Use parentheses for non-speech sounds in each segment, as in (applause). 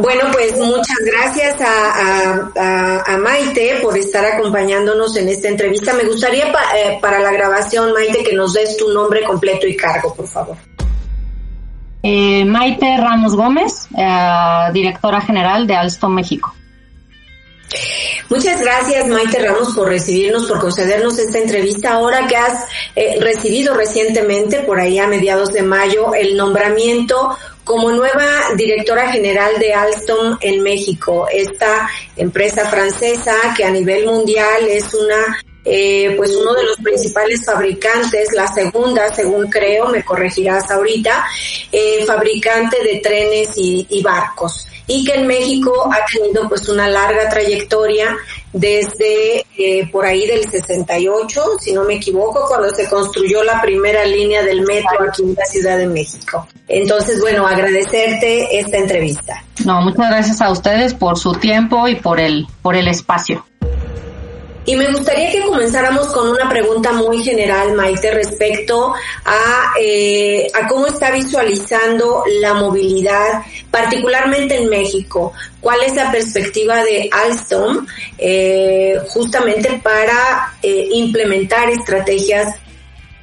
Bueno, pues muchas gracias a, Maite por estar acompañándonos en esta entrevista. Me gustaría eh, para la grabación, Maite, que nos des tu nombre completo y cargo, por favor. Eh, Maite Ramos Gómez, eh, directora general de Alstom México. Muchas gracias, Maite Ramos, por recibirnos, por concedernos esta entrevista. Ahora que has recibido recientemente, por ahí a mediados de mayo, el nombramiento como nueva directora general de Alstom en México, esta empresa francesa que a nivel mundial es una eh, pues uno de los principales fabricantes, la segunda, según creo, me corregirás ahorita, eh, fabricante de trenes y, y barcos. Y que en México ha tenido pues una larga trayectoria desde eh, por ahí del 68, si no me equivoco, cuando se construyó la primera línea del metro aquí en la Ciudad de México. Entonces, bueno, agradecerte esta entrevista. No, muchas gracias a ustedes por su tiempo y por el por el espacio. Y me gustaría que comenzáramos con una pregunta muy general, Maite, respecto a, eh, a cómo está visualizando la movilidad, particularmente en México. ¿Cuál es la perspectiva de Alstom eh, justamente para eh, implementar estrategias de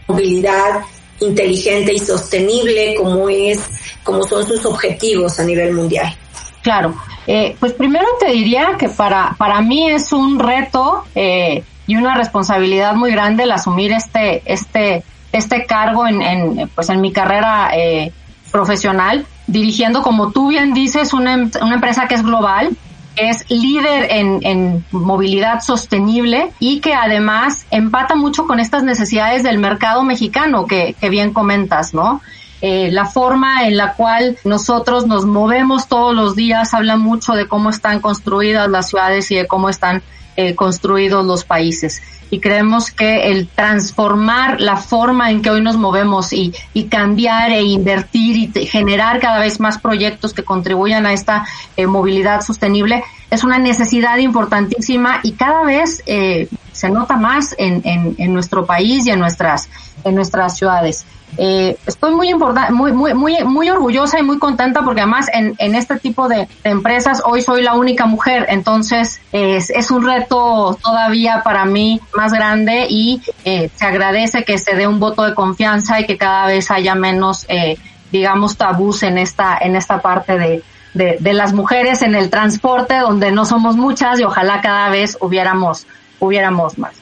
movilidad inteligente y sostenible como es, como son sus objetivos a nivel mundial? Claro, eh, pues primero te diría que para, para mí es un reto eh, y una responsabilidad muy grande el asumir este, este, este cargo en, en, pues en mi carrera eh, profesional, dirigiendo, como tú bien dices, una, una empresa que es global, es líder en, en, movilidad sostenible y que además empata mucho con estas necesidades del mercado mexicano que, que bien comentas, ¿no? Eh, la forma en la cual nosotros nos movemos todos los días habla mucho de cómo están construidas las ciudades y de cómo están eh, construidos los países. Y creemos que el transformar la forma en que hoy nos movemos y, y cambiar e invertir y generar cada vez más proyectos que contribuyan a esta eh, movilidad sostenible es una necesidad importantísima y cada vez se nota más en, en nuestro país y en nuestras, en nuestras ciudades. Eh, estoy muy, muy, muy, muy, muy orgullosa y muy contenta porque además en, en este tipo de, empresas hoy soy la única mujer, entonces es, es un reto todavía para mí más grande y eh, se agradece que se dé un voto de confianza y que cada vez haya menos, eh, digamos, tabús en esta, en esta parte de, de, las mujeres en el transporte donde no somos muchas y ojalá cada vez hubiéramos, hubiéramos más.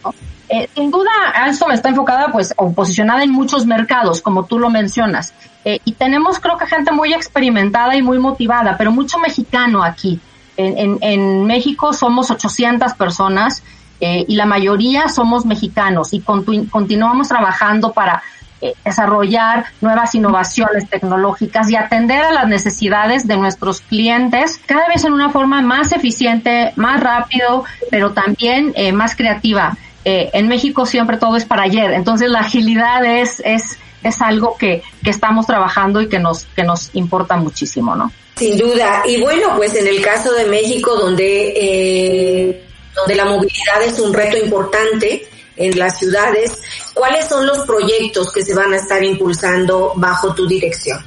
Eh, sin duda, Alstom está enfocada, pues, o posicionada en muchos mercados, como tú lo mencionas. Eh, y tenemos, creo que, gente muy experimentada y muy motivada, pero mucho mexicano aquí. En, en, en México somos 800 personas eh, y la mayoría somos mexicanos y continu continuamos trabajando para eh, desarrollar nuevas innovaciones tecnológicas y atender a las necesidades de nuestros clientes cada vez en una forma más eficiente, más rápido, pero también eh, más creativa. Eh, en México siempre todo es para ayer, entonces la agilidad es, es, es algo que, que estamos trabajando y que nos, que nos importa muchísimo, ¿no? Sin duda. Y bueno, pues en el caso de México, donde, eh, donde la movilidad es un reto importante en las ciudades, ¿cuáles son los proyectos que se van a estar impulsando bajo tu dirección?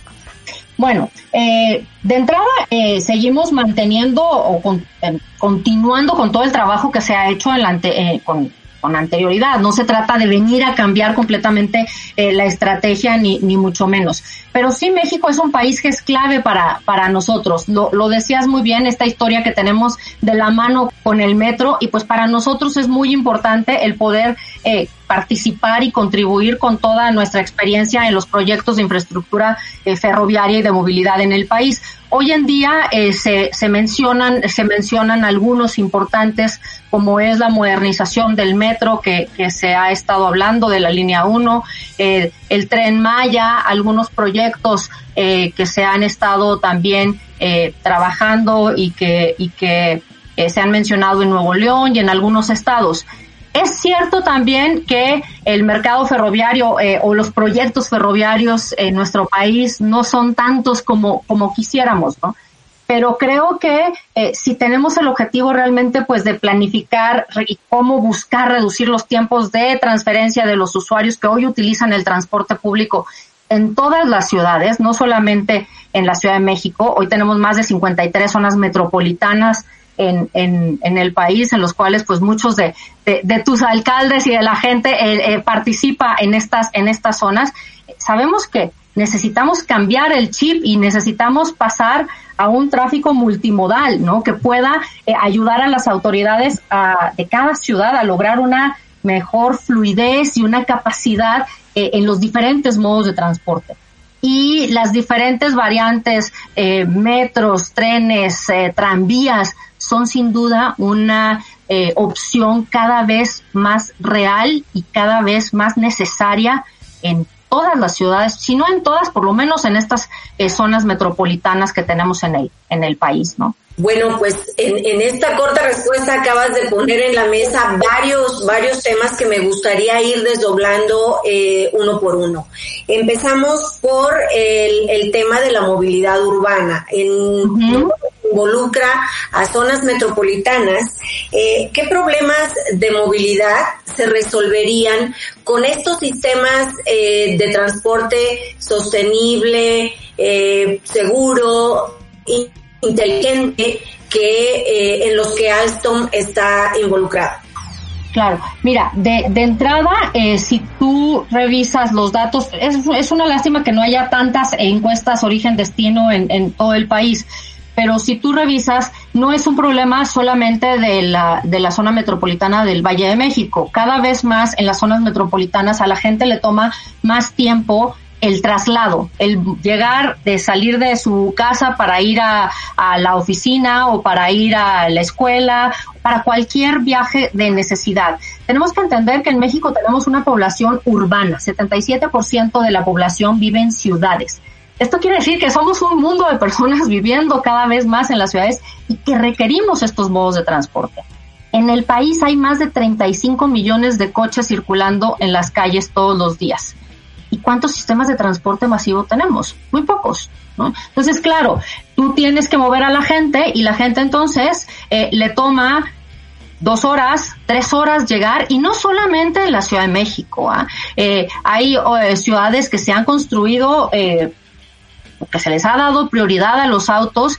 Bueno, eh, de entrada eh, seguimos manteniendo o con, eh, continuando con todo el trabajo que se ha hecho en la ante, eh, con con anterioridad. No se trata de venir a cambiar completamente eh, la estrategia ni, ni mucho menos. Pero sí México es un país que es clave para, para nosotros. Lo, lo decías muy bien, esta historia que tenemos de la mano con el metro y pues para nosotros es muy importante el poder eh, participar y contribuir con toda nuestra experiencia en los proyectos de infraestructura eh, ferroviaria y de movilidad en el país. Hoy en día eh, se, se, mencionan, se mencionan algunos importantes como es la modernización del metro que, que se ha estado hablando de la línea 1, eh, el tren Maya, algunos proyectos eh, que se han estado también eh, trabajando y que, y que se han mencionado en Nuevo León y en algunos estados. Es cierto también que el mercado ferroviario eh, o los proyectos ferroviarios en nuestro país no son tantos como, como quisiéramos, ¿no? Pero creo que eh, si tenemos el objetivo realmente pues de planificar y cómo buscar reducir los tiempos de transferencia de los usuarios que hoy utilizan el transporte público en todas las ciudades, no solamente en la Ciudad de México. Hoy tenemos más de 53 zonas metropolitanas en, en, en el país, en los cuales pues muchos de, de, tus alcaldes y de la gente eh, eh, participa en estas, en estas zonas. Sabemos que necesitamos cambiar el chip y necesitamos pasar a un tráfico multimodal, ¿no? Que pueda eh, ayudar a las autoridades de cada ciudad a lograr una mejor fluidez y una capacidad eh, en los diferentes modos de transporte. Y las diferentes variantes, eh, metros, trenes, tranvías, son sin duda una opción cada vez más real y cada vez más necesaria en todas las ciudades, si no en todas, por lo menos en estas eh, zonas metropolitanas que tenemos en el, en el país, ¿no? Bueno, pues en, en, esta corta respuesta acabas de poner en la mesa varios, varios temas que me gustaría ir desdoblando eh, uno por uno. Empezamos por el, el tema de la movilidad urbana. En, involucra a zonas metropolitanas, eh, ¿qué problemas de movilidad se resolverían con estos sistemas eh, de transporte sostenible, eh, seguro, inteligente, que en los que Alstom está involucrado? Claro, mira, de, de entrada, si tú revisas los datos, es, una lástima que no haya tantas encuestas origen-destino en, en todo el país pero si tú revisas, no es un problema solamente de la, de la zona metropolitana del Valle de México. Cada vez más en las zonas metropolitanas a la gente le toma más tiempo el traslado, el llegar, de salir de su casa para ir a, a, la oficina o para ir a la escuela, para cualquier viaje de necesidad. Tenemos que entender que en México tenemos una población urbana, 77% de la población vive en ciudades. Esto quiere decir que somos un mundo de personas (laughs) viviendo cada vez más en las ciudades y que requerimos estos modos de transporte. En el país hay más de 35 millones de coches circulando en las calles todos los días. ¿Y cuántos sistemas de transporte masivo tenemos? Muy pocos. ¿no? Entonces, claro, tú tienes que mover a la gente y la gente entonces eh, le toma dos horas, tres horas llegar y no solamente en la Ciudad de México. ¿ah? Eh, hay eh, ciudades que se han construido eh, porque se les ha dado prioridad a los autos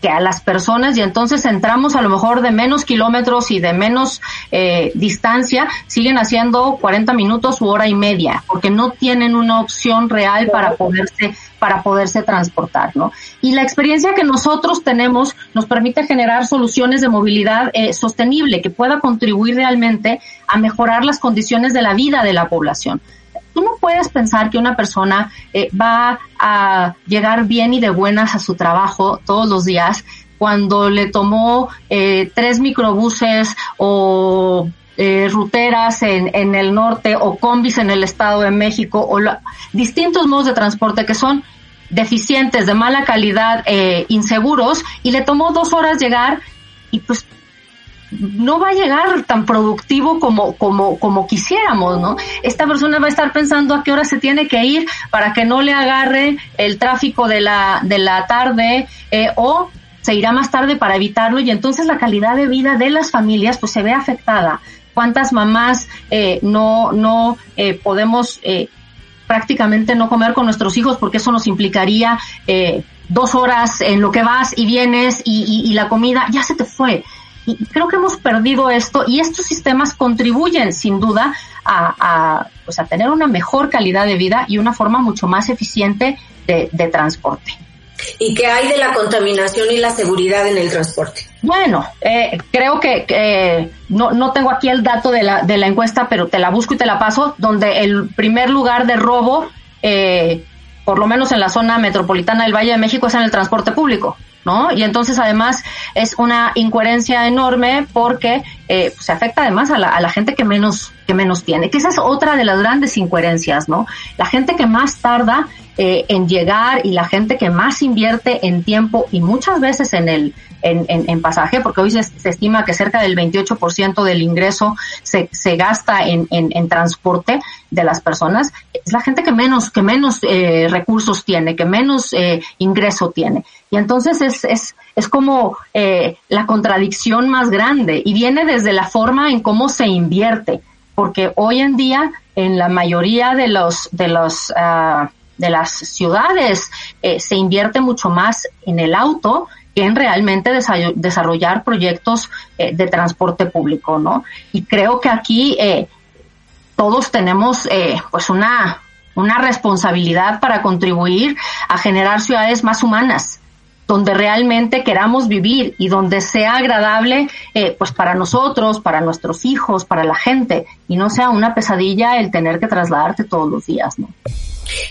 que a las personas y entonces entramos a lo mejor de menos kilómetros y de menos eh, distancia, siguen haciendo 40 minutos u hora y media, porque no tienen una opción real para poderse para poderse transportar, ¿no? Y la experiencia que nosotros tenemos nos permite generar soluciones de movilidad eh, sostenible que pueda contribuir realmente a mejorar las condiciones de la vida de la población tú no puedes pensar que una persona eh, va a llegar bien y de buenas a su trabajo todos los días cuando le tomó eh, tres microbuses o eh, ruteras en, en, el norte o combis en el Estado de México o distintos modos de transporte que son deficientes, de mala calidad, inseguros y le tomó dos horas llegar y pues no va a llegar tan productivo como, como, como quisiéramos, ¿no? Esta persona va a estar pensando a qué hora se tiene que ir para que no le agarre el tráfico de la, de la tarde eh, o se irá más tarde para evitarlo y entonces la calidad de vida de las familias pues se ve afectada. ¿Cuántas mamás eh, no, no eh, podemos eh, prácticamente no comer con nuestros hijos porque eso nos implicaría eh, dos horas en lo que vas y vienes y, y, y la comida ya se te fue? Y creo que hemos perdido esto y estos sistemas contribuyen sin duda a, pues a tener una mejor calidad de vida y una forma mucho más eficiente de, transporte. ¿Y qué hay de la contaminación y la seguridad en el transporte? Bueno, eh, creo que no, no tengo aquí el dato de la, de la encuesta, pero te la busco y te la paso, donde el primer lugar de robo, eh, por lo menos en la zona metropolitana del Valle de México, es en el transporte público. ¿No? Y entonces además es una incoherencia enorme porque eh, se afecta además a la, a la gente que menos, que menos tiene, que esa es otra de las grandes incoherencias, ¿no? La gente que más tarda eh, en llegar y la gente que más invierte en tiempo y muchas veces en el en, en, pasaje, porque hoy se, estima que cerca del 28% del ingreso se, se gasta en, en, en, transporte de las personas, es la gente que menos, que menos eh, recursos tiene, que menos eh, ingreso tiene. Y entonces es, es, es como eh, la contradicción más grande y viene desde la forma en cómo se invierte, porque hoy en día en la mayoría de los, de los, uh, de las ciudades eh, se invierte mucho más en el auto que en realmente desarrollar proyectos eh, de transporte público, ¿no? Y creo que aquí eh, todos tenemos pues una, una responsabilidad para contribuir a generar ciudades más humanas, donde realmente queramos vivir y donde sea agradable eh, pues para nosotros, para nuestros hijos, para la gente y no sea una pesadilla el tener que trasladarte todos los días, ¿no?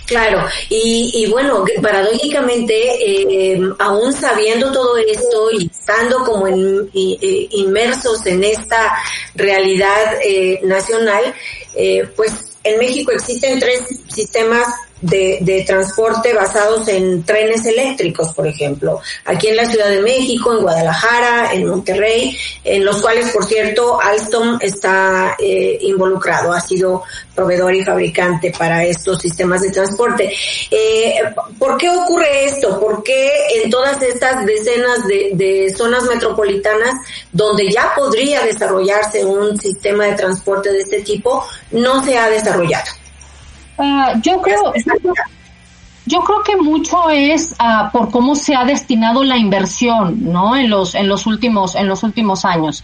Claro, y, y bueno, paradójicamente, eh, aún sabiendo todo esto y estando como en, inmersos en esta realidad eh, nacional, eh, pues en México existen tres sistemas de, de, transporte basados en trenes eléctricos, por ejemplo, aquí en la Ciudad de México, en Guadalajara, en Monterrey, en los cuales, por cierto, Alstom está eh, involucrado, ha sido proveedor y fabricante para estos sistemas de transporte. Eh, ¿Por qué ocurre esto? ¿Por qué en todas estas decenas de, de zonas metropolitanas donde ya podría desarrollarse un sistema de transporte de este tipo, no se ha desarrollado? Ah, yo creo, yo creo que mucho es uh, por cómo se ha destinado la inversión, ¿no? En los en los últimos en los últimos años.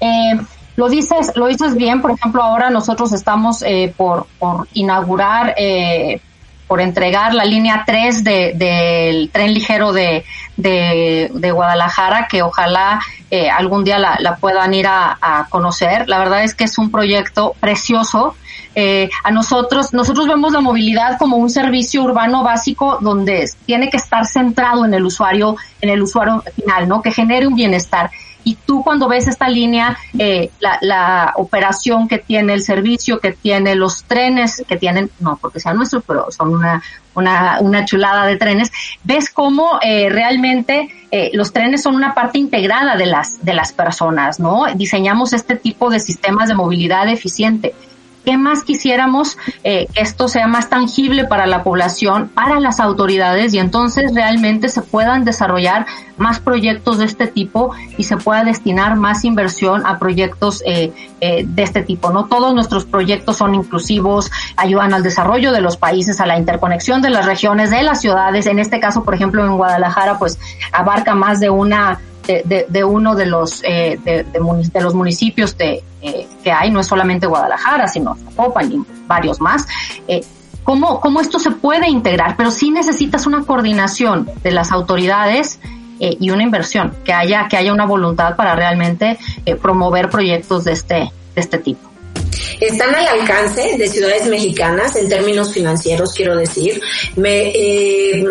Eh, lo dices lo dices bien. Por ejemplo, ahora nosotros estamos eh, por por inaugurar eh, por entregar la línea 3 de, del tren ligero de, de, de Guadalajara, que ojalá eh, algún día la, la puedan ir a, a, conocer. La verdad es que es un proyecto precioso eh, a nosotros, nosotros vemos la movilidad como un servicio urbano básico donde tiene que estar centrado en el usuario, en el usuario final, ¿no? Que genere un bienestar. Y tú cuando ves esta línea, eh, la, la operación que tiene, el servicio que tiene, los trenes que tienen, no porque sean nuestros, pero son una, una, una chulada de trenes, ves cómo eh, realmente eh, los trenes son una parte integrada de las, de las personas, ¿no? Diseñamos este tipo de sistemas de movilidad eficiente. ¿Qué más quisiéramos eh, que esto sea más tangible para la población, para las autoridades y entonces realmente se puedan desarrollar más proyectos de este tipo y se pueda destinar más inversión a proyectos eh, eh, de este tipo? No todos nuestros proyectos son inclusivos, ayudan al desarrollo de los países, a la interconexión de las regiones, de las ciudades. En este caso, por ejemplo, en Guadalajara, pues abarca más de una de, de, uno de los eh, de, de, los municipios de, eh, que hay, no es solamente Guadalajara, sino Zapopan y varios más. Eh, ¿cómo, ¿Cómo esto se puede integrar? Pero sí necesitas una coordinación de las autoridades eh, y una inversión, que haya, que haya una voluntad para realmente eh, promover proyectos de este, de este tipo están al alcance de ciudades mexicanas en términos financieros, quiero decir. Me, eh,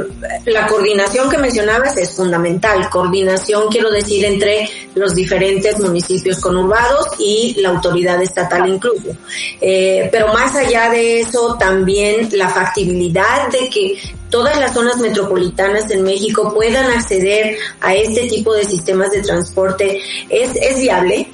la coordinación que mencionabas es fundamental. Coordinación, quiero decir, entre los diferentes municipios conurbados y la autoridad estatal incluso. Eh, pero más allá de eso, también la factibilidad de que todas las zonas metropolitanas en México puedan acceder a este tipo de sistemas de transporte es, es viable.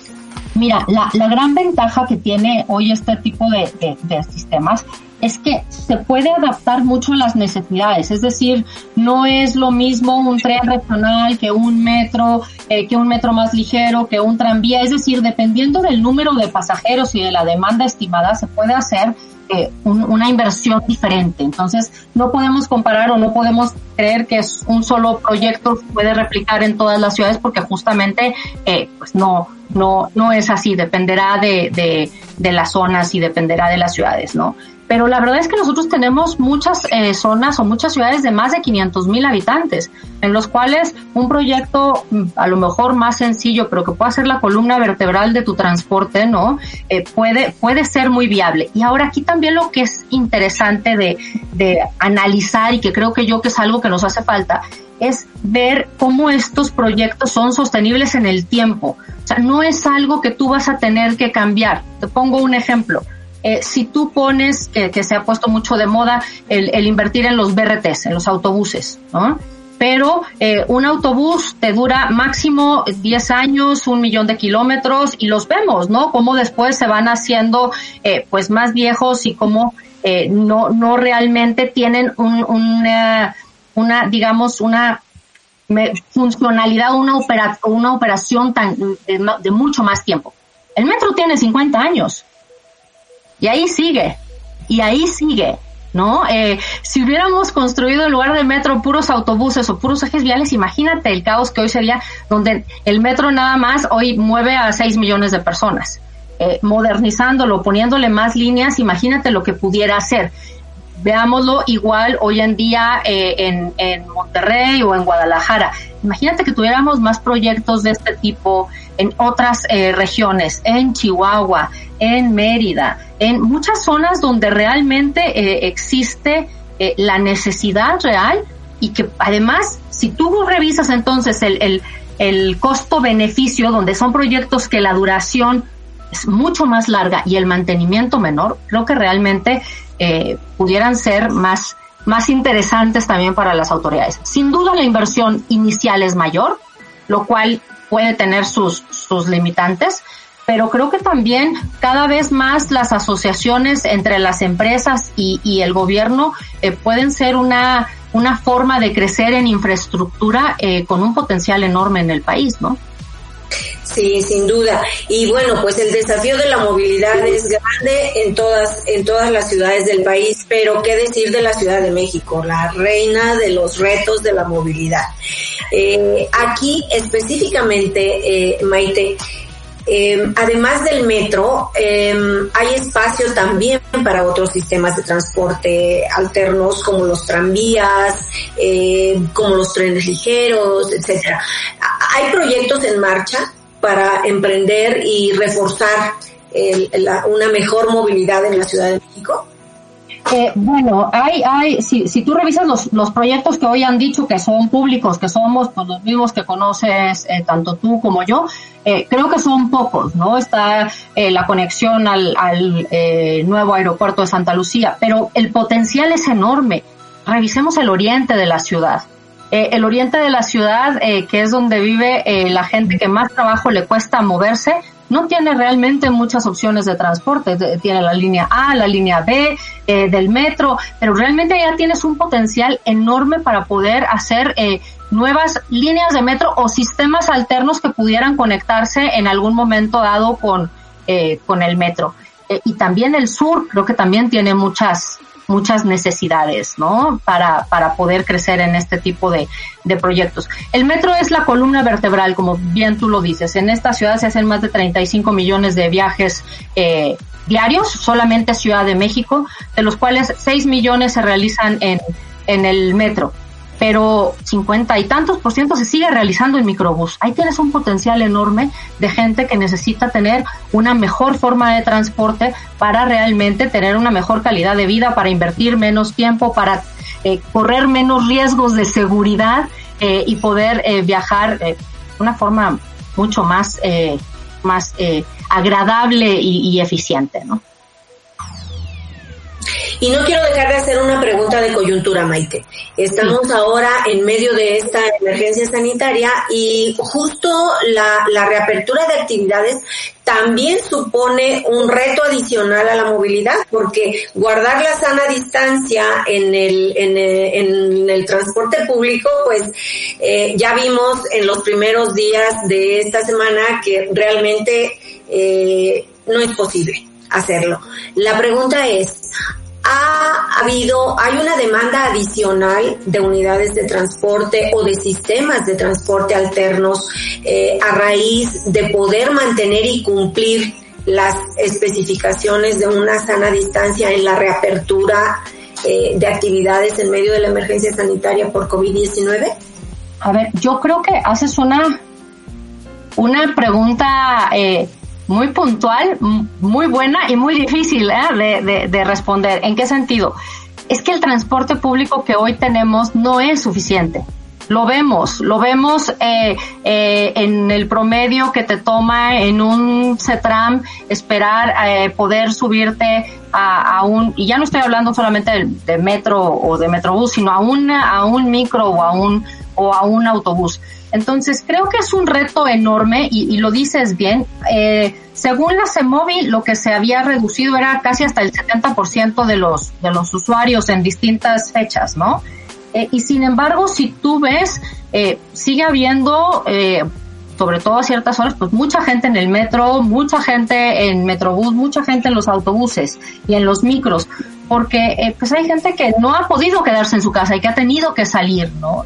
Mira, la, la gran ventaja que tiene hoy este tipo de, sistemas es que se puede adaptar mucho a las necesidades, es decir, no es lo mismo un tren regional que un metro, eh, que un metro más ligero, que un tranvía, es decir, dependiendo del número de pasajeros y de la demanda estimada, se puede hacer eh, un, una inversión diferente. Entonces, no podemos comparar o no podemos creer que es un solo proyecto puede replicar en todas las ciudades porque justamente eh, pues no, no, no es así, dependerá de, de, de las zonas y dependerá de las ciudades, ¿no? pero la verdad es que nosotros tenemos muchas eh, zonas o muchas ciudades de más de 500 mil habitantes, en los cuales un proyecto mm, a lo mejor más sencillo, pero que pueda ser la columna vertebral de tu transporte, ¿no? Eh, puede, puede ser muy viable. Y ahora aquí también lo que es interesante de, de analizar y que creo que yo que es algo que nos hace falta, es ver cómo estos proyectos son sostenibles en el tiempo. O sea, no es algo que tú vas a tener que cambiar. Te pongo un ejemplo eh, si tú pones, que, se ha puesto mucho de moda, el, invertir en los BRTs, en los autobuses, ¿no? Pero eh, un autobús te dura máximo 10 años, un millón de kilómetros y los vemos, ¿no? Cómo después se van haciendo eh, pues más viejos y cómo no, no realmente tienen un, una, una, digamos, una funcionalidad, una, opera, una operación tan, de, mucho más tiempo. El metro tiene 50 años y ahí sigue, y ahí sigue. ¿no? Eh, si hubiéramos construido en lugar de metro puros autobuses o puros ejes viales, imagínate el caos que hoy sería, donde el metro nada más hoy mueve a 6 millones de personas. Eh, modernizándolo, poniéndole más líneas, imagínate lo que pudiera hacer. Veámoslo igual hoy en día eh, en, en Monterrey o en Guadalajara. Imagínate que tuviéramos más proyectos de este tipo en otras eh, regiones, en Chihuahua, en Mérida, en muchas zonas donde realmente eh, existe eh, la necesidad real y que además, si tú revisas entonces el, el, el costo-beneficio, donde son proyectos que la duración es mucho más larga y el mantenimiento menor, creo que realmente eh, pudieran ser más, más interesantes también para las autoridades. Sin duda la inversión inicial es mayor, lo cual puede tener sus, sus limitantes, pero creo que también cada vez más las asociaciones entre las empresas y, y el gobierno eh, pueden ser una, una forma de crecer en infraestructura eh, con un potencial enorme en el país, ¿no? Sí, sin duda. Y bueno, pues el desafío de la movilidad es grande en todas, en todas las ciudades del país, pero qué decir de la Ciudad de México, la reina de los retos de la movilidad. Eh, aquí específicamente, eh, Maite, eh, además del metro, eh, hay espacio también para otros sistemas de transporte alternos como los tranvías, eh, como los trenes ligeros, etcétera. Hay proyectos en marcha para emprender y reforzar el, una mejor movilidad en la Ciudad de México. Eh, bueno, hay, hay, si, si tú revisas los, proyectos que hoy han dicho que son públicos, que somos pues, los mismos que conoces eh, tanto tú como yo, eh, creo que son pocos, ¿no? Está eh, la conexión al, al nuevo aeropuerto de Santa Lucía, pero el potencial es enorme. Revisemos el oriente de la ciudad. Eh, el oriente de la ciudad, eh, que es donde vive eh, la gente que más trabajo le cuesta moverse, no tiene realmente muchas opciones de transporte. Tiene la línea A, la línea B eh, del metro, pero realmente ya tienes un potencial enorme para poder hacer eh, nuevas líneas de metro o sistemas alternos que pudieran conectarse en algún momento dado con, eh, con el metro. Y también el sur creo que también tiene muchas muchas necesidades, ¿no? Para, para poder crecer en este tipo de, de proyectos. El metro es la columna vertebral, como bien tú lo dices. En esta ciudad se hacen más de 35 millones de viajes eh, diarios, solamente Ciudad de México, de los cuales 6 millones se realizan en, en el metro pero 50 y tantos por ciento se sigue realizando en microbús. Ahí tienes un potencial enorme de gente que necesita tener una mejor forma de transporte para realmente tener una mejor calidad de vida, para invertir menos tiempo, para eh, correr menos riesgos de seguridad eh, y poder eh, viajar eh, de una forma mucho más, eh, más agradable y, y eficiente, ¿no? Y no quiero dejar de hacer una pregunta de coyuntura, Maite. Estamos sí. ahora en medio de esta emergencia sanitaria y justo la, la, reapertura de actividades también supone un reto adicional a la movilidad porque guardar la sana distancia en el, en el, en el transporte público, pues eh, ya vimos en los primeros días de esta semana que realmente eh, no es posible hacerlo. La pregunta es, ha habido, hay una demanda adicional de unidades de transporte o de sistemas de transporte alternos eh, a raíz de poder mantener y cumplir las especificaciones de una sana distancia en la reapertura eh, de actividades en medio de la emergencia sanitaria por COVID-19? A ver, yo creo que haces una, una pregunta eh, muy puntual, muy buena y muy difícil ¿eh? de, de, de, responder. ¿En qué sentido? Es que el transporte público que hoy tenemos no es suficiente. Lo vemos, lo vemos eh, eh, en el promedio que te toma en un CETRAM esperar eh, poder subirte a, un, y ya no estoy hablando solamente de, de metro o de metrobús, sino a, una, a un micro o a un, o a un autobús. Entonces, creo que es un reto enorme y, lo dices bien. Eh, según la CEMOVI, lo que se había reducido era casi hasta el 70% de los, de los usuarios en distintas fechas, ¿no? Eh, y sin embargo, si tú ves, eh, sigue habiendo, sobre todo a ciertas horas, pues mucha gente en el metro, mucha gente en Metrobús, mucha gente en los autobuses y en los micros. porque pues hay gente que no ha podido quedarse en su casa y que ha tenido que salir, ¿no?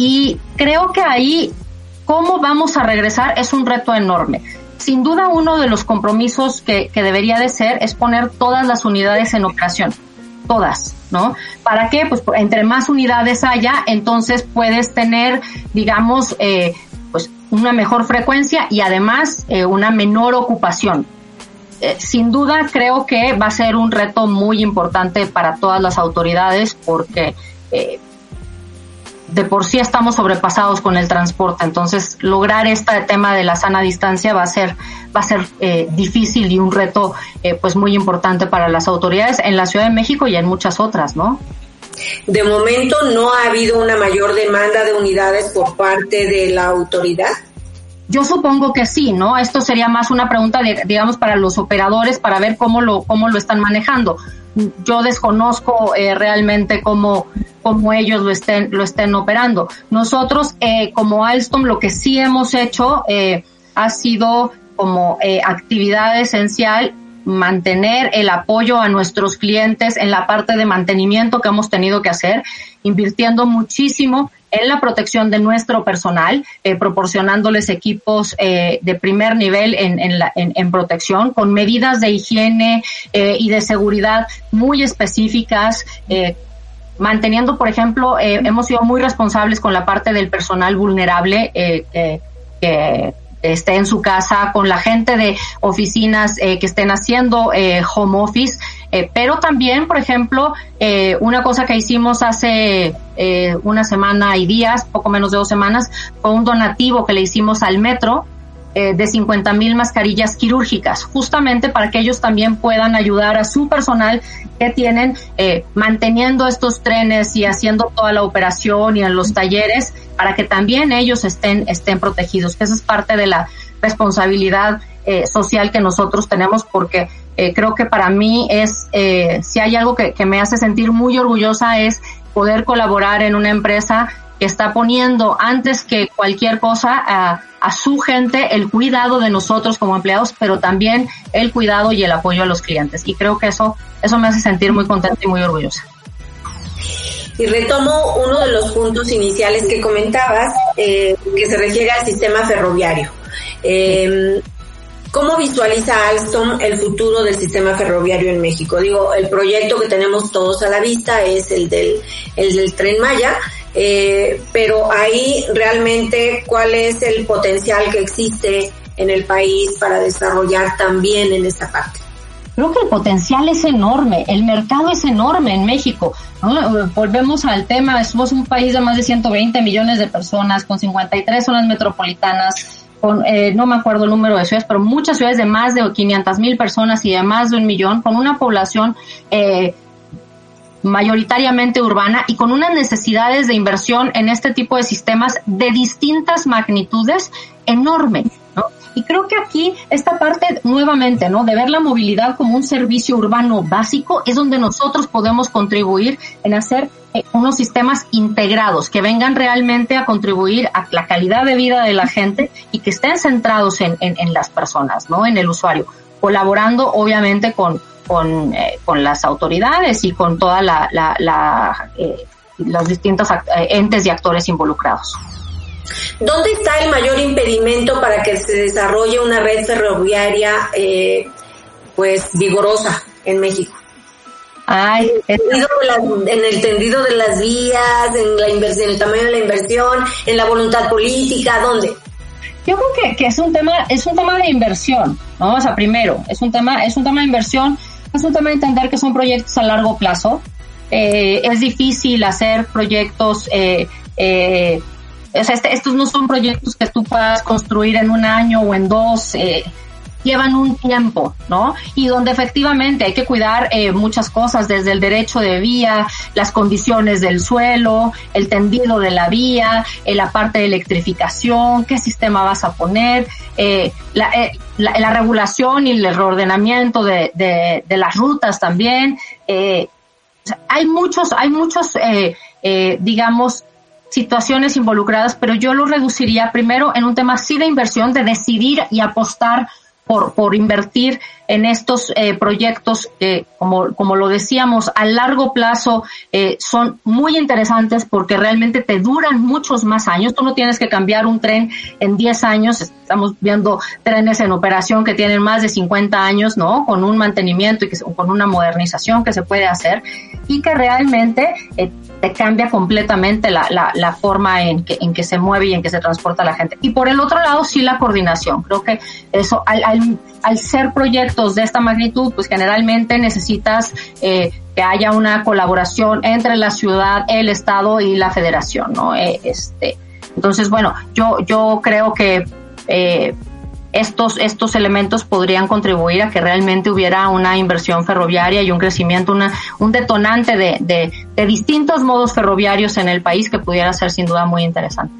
Y creo que ahí cómo vamos a regresar es un reto enorme. Sin duda uno de los compromisos que, que debería de ser es poner todas las unidades en operación, todas, ¿no? ¿Para qué? Pues entre más unidades haya, entonces puedes tener, digamos, eh, pues una mejor frecuencia y además eh, una menor ocupación. Eh, sin duda creo que va a ser un reto muy importante para todas las autoridades porque eh, de por sí estamos sobrepasados con el transporte, entonces lograr este tema de la sana distancia va a ser va a ser eh, difícil y un reto eh, pues muy importante para las autoridades en la Ciudad de México y en muchas otras, ¿no? De momento no ha habido una mayor demanda de unidades por parte de la autoridad. Yo supongo que sí, ¿no? Esto sería más una pregunta, de, digamos, para los operadores para ver cómo lo cómo lo están manejando yo desconozco eh, realmente cómo, cómo ellos lo estén, lo estén operando. Nosotros, eh, como Alstom, lo que sí hemos hecho eh, ha sido como eh, actividad esencial mantener el apoyo a nuestros clientes en la parte de mantenimiento que hemos tenido que hacer, invirtiendo muchísimo en la protección de nuestro personal, eh, proporcionándoles equipos eh, de primer nivel en, en, la, protección, con medidas de higiene eh, y de seguridad muy específicas. Manteniendo, por ejemplo, hemos sido muy responsables con la parte del personal vulnerable que esté en su casa, con la gente de oficinas eh, que estén haciendo eh, home office, eh, pero también, por ejemplo, eh, una cosa que hicimos hace eh, una semana y días, poco menos de dos semanas, fue un donativo que le hicimos al metro eh, de 50 mil mascarillas quirúrgicas, justamente para que ellos también puedan ayudar a su personal que tienen eh, manteniendo estos trenes y haciendo toda la operación y en los talleres para que también ellos estén estén protegidos, que esa es parte de la responsabilidad eh, social que nosotros tenemos porque eh, creo que para mí es eh, si hay algo que, que me hace sentir muy orgullosa es poder colaborar en una empresa que está poniendo antes que cualquier cosa a, a, su gente el cuidado de nosotros como empleados, pero también el cuidado y el apoyo a los clientes. Y creo que eso, eso me hace sentir muy contenta y muy orgullosa. Y retomo uno de los puntos iniciales que comentabas, eh, que se refiere al sistema ferroviario. Eh, ¿Cómo visualiza Alstom el futuro del sistema ferroviario en México? Digo, el proyecto que tenemos todos a la vista es el del, el del tren Maya, eh, pero ahí realmente cuál es el potencial que existe en el país para desarrollar también en esta parte. Creo que el potencial es enorme, el mercado es enorme en México. Volvemos al tema, somos un país de más de 120 millones de personas, con 53 zonas metropolitanas, con, eh, no me acuerdo el número de ciudades, pero muchas ciudades de más de 500 mil personas y de más de un millón, con una población eh, mayoritariamente urbana y con unas necesidades de inversión en este tipo de sistemas de distintas magnitudes enorme. ¿no? Y creo que aquí esta parte nuevamente, ¿no? De ver la movilidad como un servicio urbano básico es donde nosotros podemos contribuir en hacer eh, unos sistemas integrados que vengan realmente a contribuir a la calidad de vida de la gente y que estén centrados en, en, en las personas, ¿no? En el usuario, colaborando obviamente con, con, eh, con las autoridades y con toda la, la, la eh, los distintos entes y actores involucrados. ¿Dónde está el mayor impedimento para que se desarrolle una red ferroviaria eh, pues vigorosa en México? Ay, en el tendido de las vías, en la inversión, en el tamaño de la inversión, en la voluntad política, ¿dónde? Yo creo que, que es un tema, es un tema de inversión, ¿no? O sea, primero, es un tema, es un tema de inversión, es entender que son proyectos a largo plazo. Eh, es difícil hacer proyectos eh, eh, o sea, este, estos no son proyectos que tú puedas construir en un año o en dos, eh, llevan un tiempo, ¿no? Y donde efectivamente hay que cuidar eh, muchas cosas, desde el derecho de vía, las condiciones del suelo, el tendido de la vía, eh, la parte de electrificación, qué sistema vas a poner, eh, la, eh, la, la, regulación y el reordenamiento de, de, de las rutas también. Eh, o sea, hay muchos, hay muchos, digamos, situaciones involucradas, pero yo lo reduciría primero en un tema sí de inversión, de decidir y apostar por, por invertir en estos eh, proyectos que, como, como lo decíamos, a largo plazo eh, son muy interesantes porque realmente te duran muchos más años. Tú no tienes que cambiar un tren en 10 años. Estamos viendo trenes en operación que tienen más de 50 años, ¿no? Con un mantenimiento y que, con una modernización que se puede hacer y que realmente eh, te cambia completamente la, la, la, forma en que, en que se mueve y en que se transporta la gente. Y por el otro lado, sí la coordinación. Creo que eso, al, al, al ser proyectos de esta magnitud, pues generalmente necesitas eh, que haya una colaboración entre la ciudad, el Estado y la federación, ¿no? Eh, este, entonces, bueno, yo, yo creo que eh, estos, estos elementos podrían contribuir a que realmente hubiera una inversión ferroviaria y un crecimiento, una, un detonante de, de, de distintos modos ferroviarios en el país que pudiera ser sin duda muy interesante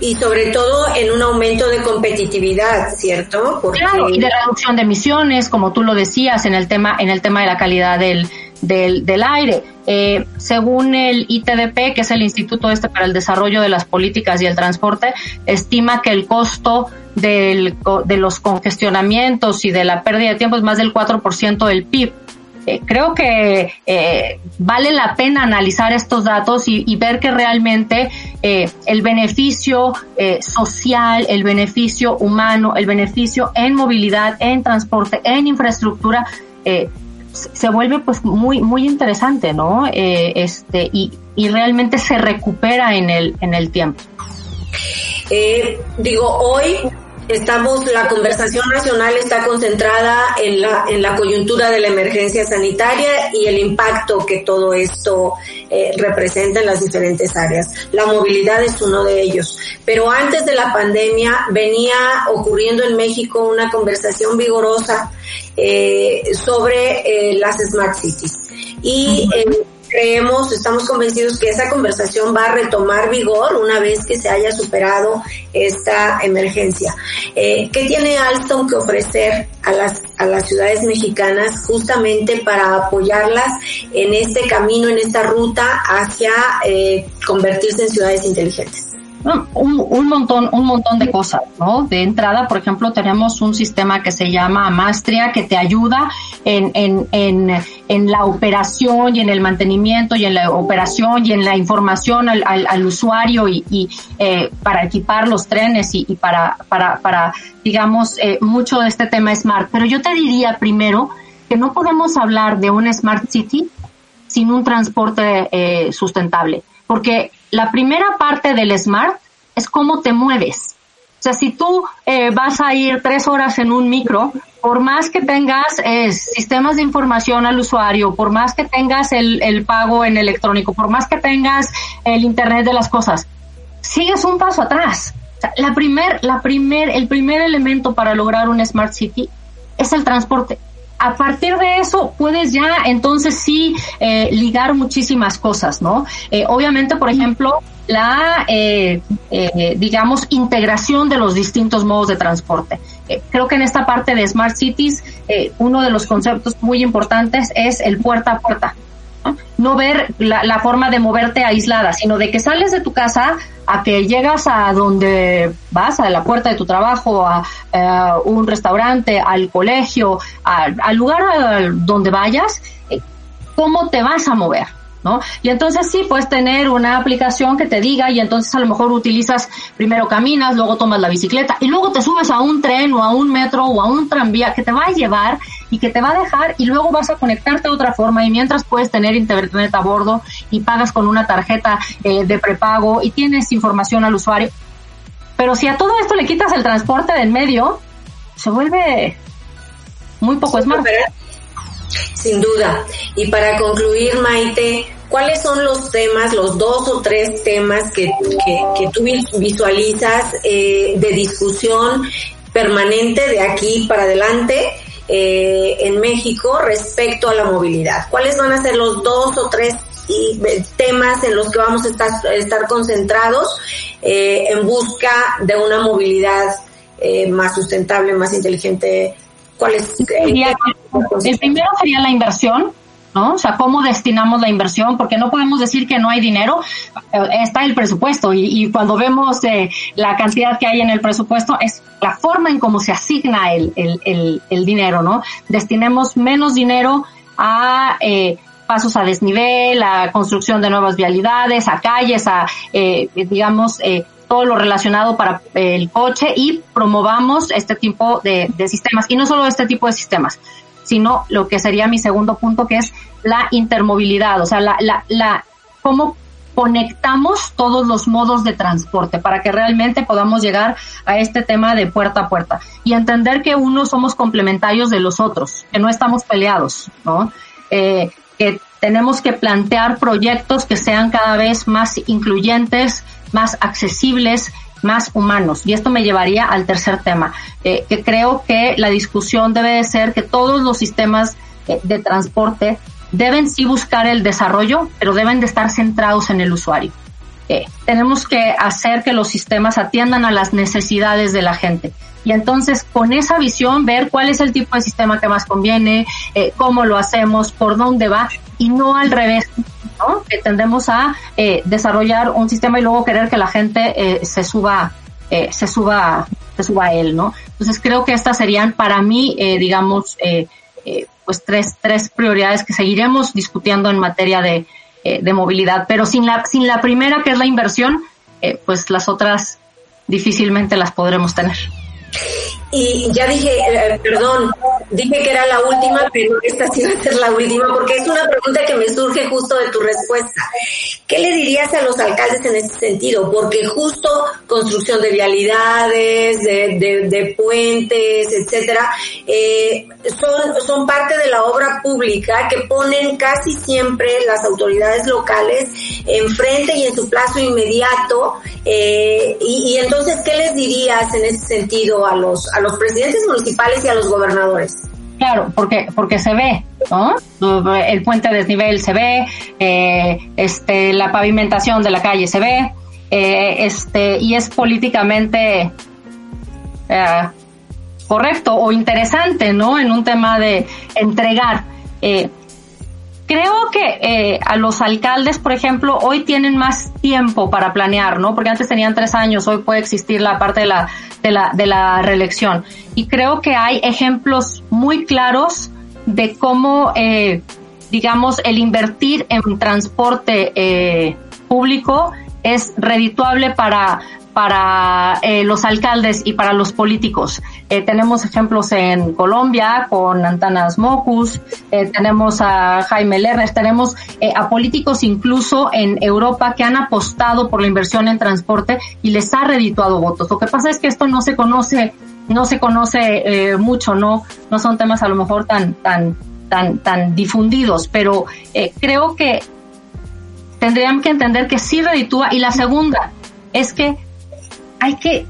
y sobre todo en un aumento de competitividad, ¿cierto? Porque... Claro, y de reducción de emisiones, como tú lo decías, en el tema, en el tema de la calidad del, del, del aire. Eh, según el ITDP, que es el Instituto este para el Desarrollo de las Políticas y el Transporte, estima que el costo del, de los congestionamientos y de la pérdida de tiempo es más del 4% del PIB. Eh, creo que eh, vale la pena analizar estos datos y, ver que realmente eh, el beneficio social, el beneficio humano, el beneficio en movilidad, en transporte, en infraestructura, se vuelve pues muy muy interesante, ¿no? Este y, y realmente se recupera en el en el tiempo. Digo hoy estamos, la conversación nacional está concentrada en la, en la coyuntura de la emergencia sanitaria y el impacto que todo esto eh, representa en las diferentes áreas. La movilidad es uno de ellos. Pero antes de la pandemia venía ocurriendo en México una conversación vigorosa eh, sobre eh, las smart cities. Y creemos, estamos convencidos que esa conversación va a retomar vigor una vez que se haya superado esta emergencia. Eh, ¿Qué tiene Alstom que ofrecer a las, a las ciudades mexicanas justamente para apoyarlas en este camino, en esta ruta hacia eh, convertirse en ciudades inteligentes? Un, un, montón, un montón de cosas, ¿no? De entrada, por ejemplo, tenemos un sistema que se llama Mastria que te ayuda en, en, en, en la operación y en el mantenimiento y en la operación y en la información al, al, al usuario y, y eh, para equipar los trenes y, y para, para, para, digamos, eh, mucho de este tema smart. Pero yo te diría primero que no podemos hablar de un smart city sin un transporte eh, sustentable, porque la primera parte del smart es cómo te mueves. O sea, si tú eh, vas a ir tres horas en un micro, por más que tengas eh, sistemas de información al usuario, por más que tengas el, el pago en electrónico, por más que tengas el Internet de las cosas, sigues un paso atrás. O sea, la primer, la primer, el primer elemento para lograr un Smart City es el transporte a partir de eso puedes ya entonces sí eh, ligar muchísimas cosas, ¿no? Eh, obviamente, por ejemplo, la, eh, eh, digamos, integración de los distintos modos de transporte. Eh, creo que en esta parte de Smart Cities, eh, uno de los conceptos muy importantes es el puerta a puerta. No, ver la, forma de moverte aislada, sino de que sales de tu casa a que llegas a donde vas, a la puerta de tu trabajo, a, a un restaurante, al colegio, al lugar donde vayas, eh, ¿cómo te vas a mover? ¿No? Y entonces sí puedes tener una aplicación que te diga y entonces a lo mejor utilizas, primero caminas, luego tomas la bicicleta y luego te subes a un tren o a un metro o a un tranvía que te va a llevar y que te va a dejar y luego vas a conectarte de otra forma y mientras puedes tener internet a bordo y pagas con una tarjeta eh, de prepago y tienes información al usuario. Pero si a todo esto le quitas el transporte del medio, se vuelve muy poco smart. Sin duda. Y para concluir, Maite, ¿cuáles son los temas, los dos o tres temas que, que, tú visualizas eh, de discusión permanente de aquí para adelante eh, en México respecto a la movilidad? ¿Cuáles van a ser los dos o tres temas en los que vamos a estar, estar concentrados eh, en busca de una movilidad eh, más sustentable, más inteligente? ¿Cuáles? el primero sería la inversión, ¿no? O sea, cómo destinamos la inversión, porque no podemos decir que no hay dinero, eh, está el presupuesto y, cuando vemos eh, la cantidad que hay en el presupuesto es la forma en cómo se asigna el, el, el, dinero, ¿no? Destinemos menos dinero a eh, pasos a desnivel, a construcción de nuevas vialidades, a calles, a, eh, digamos, eh, todo lo relacionado para el coche y promovamos este tipo de, sistemas. Y no solo este tipo de sistemas, sino lo que sería mi segundo punto, que es la intermovilidad, o sea, la, la, la, cómo conectamos todos los modos de transporte para que realmente podamos llegar a este tema de puerta a puerta y entender que unos somos complementarios de los otros, que no estamos peleados, ¿no? Eh, que tenemos que plantear proyectos que sean cada vez más incluyentes, más accesibles, más humanos. Y esto me llevaría al tercer tema, eh, que creo que la discusión debe de ser que todos los sistemas eh, de transporte deben sí buscar el desarrollo, pero deben de estar centrados en el usuario. Eh, tenemos que hacer que los sistemas atiendan a las necesidades de la gente. Y entonces con esa visión ver cuál es el tipo de sistema que más conviene, cómo lo hacemos, por dónde va y no al revés, ¿no? Que tendemos a eh, desarrollar un sistema y luego querer que la gente eh, se suba, eh, se suba, se suba a él, ¿no? Entonces creo que estas serían para mí, eh, digamos, eh, eh, pues tres, tres prioridades que seguiremos discutiendo en materia de, de movilidad, pero sin la, sin la primera que es la inversión, pues las otras difícilmente las podremos tener. Y ya dije, eh, perdón, dije que era la última, pero esta sí va a ser la última porque es una pregunta que me surge justo de tu respuesta. ¿Qué le dirías a los alcaldes en ese sentido? Porque justo construcción de vialidades, de, de, de puentes, etcétera, eh, son, son parte de la obra pública que ponen casi siempre las autoridades locales enfrente y en su plazo inmediato. Eh, y, y entonces, ¿qué les dirías en ese sentido a los, a los presidentes municipales y a los gobernadores? Claro, porque porque se ve, ¿no? El puente de desnivel se ve, eh, este, la pavimentación de la calle se ve, eh, este, y es políticamente eh, correcto o interesante, ¿no? En un tema de entregar. Creo que eh, a los alcaldes, por ejemplo, hoy tienen más tiempo para planear, ¿no? Porque antes tenían tres años, hoy puede existir la parte de la, de la, de la reelección. Y creo que hay ejemplos muy claros de cómo, eh, digamos, el invertir en transporte eh, público es redituable para, para eh, los alcaldes y para los políticos. Eh, tenemos ejemplos en Colombia con Antanas Mocus, eh, tenemos a Jaime Lerner, tenemos eh, a políticos incluso en Europa que han apostado por la inversión en transporte y les ha redituado votos. Lo que pasa es que esto no se conoce, no se conoce mucho, no, no son temas a lo mejor tan, tan, tan, tan difundidos, pero creo que tendrían que entender que sí reditúa y la segunda es que hay que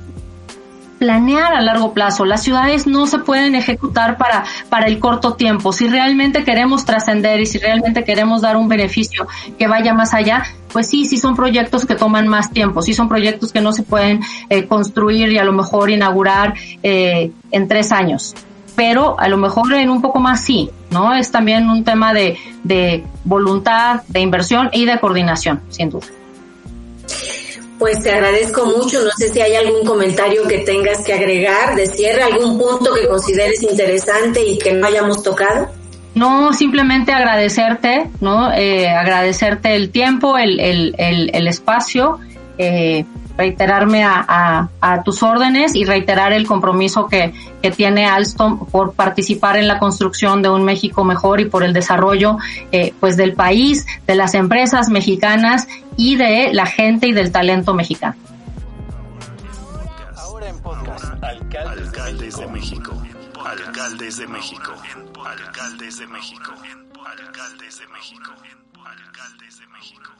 planear a largo plazo. Las ciudades no se pueden ejecutar para, para el corto tiempo. Si realmente queremos trascender y si realmente queremos dar un beneficio que vaya más allá, pues sí, sí son proyectos que toman más tiempo, sí son proyectos que no se pueden eh, construir y a lo mejor inaugurar eh, en tres años. Pero a lo mejor en un poco más sí, ¿no? Es también un tema de, de voluntad, de inversión y de coordinación, sin duda. Pues te agradezco mucho. No sé si hay algún comentario que tengas que agregar de cierre, algún punto que consideres interesante y que no hayamos tocado. No, simplemente agradecerte, ¿no? Eh, agradecerte el tiempo, el, el, el, espacio, eh, reiterarme a, a, a, tus órdenes y reiterar el compromiso que, que tiene Alstom por participar en la construcción de un México mejor y por el desarrollo eh, pues del país, de las empresas mexicanas y de la gente y del talento mexicano. Ahora en podcast. Alcaldes, Alcaldes de México. Alcaldes de México. Alcaldes de México. Alcaldes de México. Alcaldes de México.